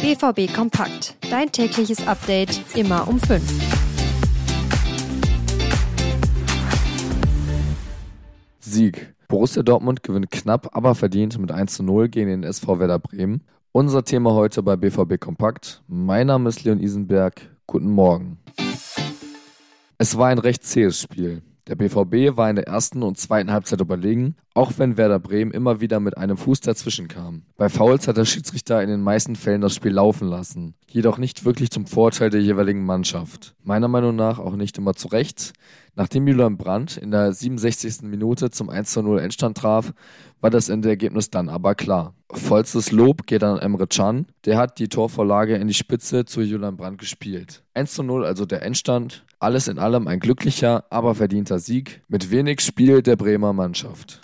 BVB Kompakt. Dein tägliches Update immer um 5. Sieg. Borussia Dortmund gewinnt knapp, aber verdient mit 1 zu 0 gegen den SV Werder Bremen. Unser Thema heute bei BVB Kompakt. Mein Name ist Leon Isenberg. Guten Morgen. Es war ein recht zähes Spiel. Der BVB war in der ersten und zweiten Halbzeit überlegen, auch wenn Werder Bremen immer wieder mit einem Fuß dazwischen kam. Bei Fouls hat der Schiedsrichter in den meisten Fällen das Spiel laufen lassen, jedoch nicht wirklich zum Vorteil der jeweiligen Mannschaft. Meiner Meinung nach auch nicht immer zu Recht. Nachdem Julian Brandt in der 67. Minute zum 1 zu 0 Endstand traf, war das Endergebnis dann aber klar. Vollstes Lob geht an Emre Can. Der hat die Torvorlage in die Spitze zu Julian Brandt gespielt. 1 zu 0 also der Endstand. Alles in allem ein glücklicher, aber verdienter Sieg mit wenig Spiel der Bremer Mannschaft.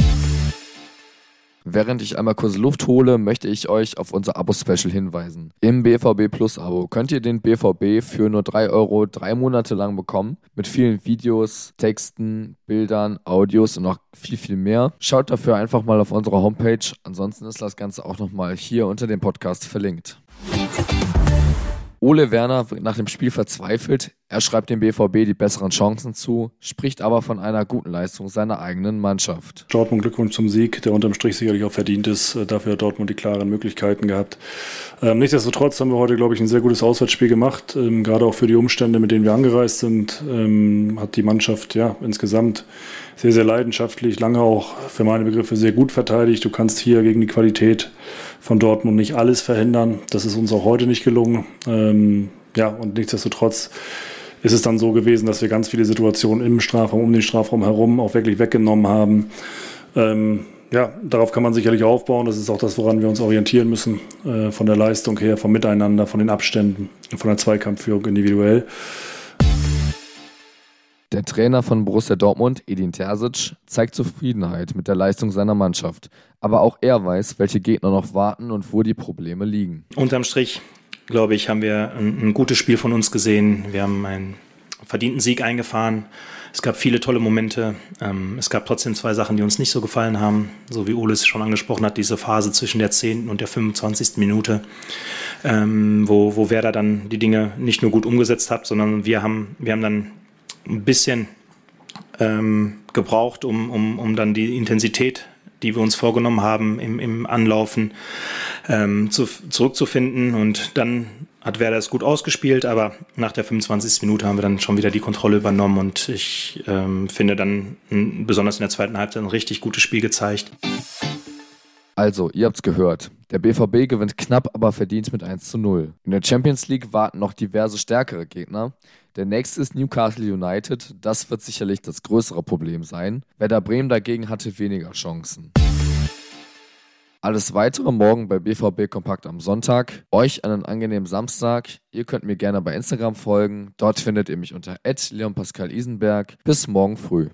Während ich einmal kurz Luft hole, möchte ich euch auf unser Abo-Special hinweisen. Im BVB Plus Abo könnt ihr den BVB für nur 3 Euro drei Monate lang bekommen. Mit vielen Videos, Texten, Bildern, Audios und noch viel, viel mehr. Schaut dafür einfach mal auf unserer Homepage. Ansonsten ist das Ganze auch nochmal hier unter dem Podcast verlinkt. Ole Werner wird nach dem Spiel verzweifelt. Er schreibt dem BVB die besseren Chancen zu, spricht aber von einer guten Leistung seiner eigenen Mannschaft. Dortmund Glückwunsch zum Sieg, der unterm Strich sicherlich auch verdient ist. Äh, dafür hat Dortmund die klaren Möglichkeiten gehabt. Ähm, nichtsdestotrotz haben wir heute, glaube ich, ein sehr gutes Auswärtsspiel gemacht. Ähm, gerade auch für die Umstände, mit denen wir angereist sind, ähm, hat die Mannschaft ja insgesamt sehr, sehr leidenschaftlich, lange auch für meine Begriffe sehr gut verteidigt. Du kannst hier gegen die Qualität von Dortmund nicht alles verhindern. Das ist uns auch heute nicht gelungen. Ähm, ja, und nichtsdestotrotz ist es dann so gewesen, dass wir ganz viele Situationen im Strafraum, um den Strafraum herum auch wirklich weggenommen haben. Ähm, ja, darauf kann man sicherlich aufbauen. Das ist auch das, woran wir uns orientieren müssen, äh, von der Leistung her, vom Miteinander, von den Abständen, von der Zweikampfführung individuell. Der Trainer von Borussia Dortmund, Edin Terzic, zeigt Zufriedenheit mit der Leistung seiner Mannschaft. Aber auch er weiß, welche Gegner noch warten und wo die Probleme liegen. Unterm Strich, glaube ich, haben wir ein, ein gutes Spiel von uns gesehen. Wir haben einen verdienten Sieg eingefahren. Es gab viele tolle Momente. Ähm, es gab trotzdem zwei Sachen, die uns nicht so gefallen haben. So wie Ole es schon angesprochen hat, diese Phase zwischen der 10. und der 25. Minute, ähm, wo, wo Werder dann die Dinge nicht nur gut umgesetzt hat, sondern wir haben, wir haben dann ein bisschen ähm, gebraucht, um, um, um dann die Intensität, die wir uns vorgenommen haben, im, im Anlaufen ähm, zu, zurückzufinden. Und dann hat Werder es gut ausgespielt, aber nach der 25. Minute haben wir dann schon wieder die Kontrolle übernommen und ich ähm, finde dann besonders in der zweiten Halbzeit ein richtig gutes Spiel gezeigt. Also, ihr habt's gehört. Der BVB gewinnt knapp, aber verdient mit 1 zu 0. In der Champions League warten noch diverse stärkere Gegner. Der nächste ist Newcastle United. Das wird sicherlich das größere Problem sein. Werder Bremen dagegen hatte weniger Chancen. Alles weitere morgen bei BVB Kompakt am Sonntag. Euch einen angenehmen Samstag. Ihr könnt mir gerne bei Instagram folgen. Dort findet ihr mich unter Leon Pascal Isenberg. Bis morgen früh.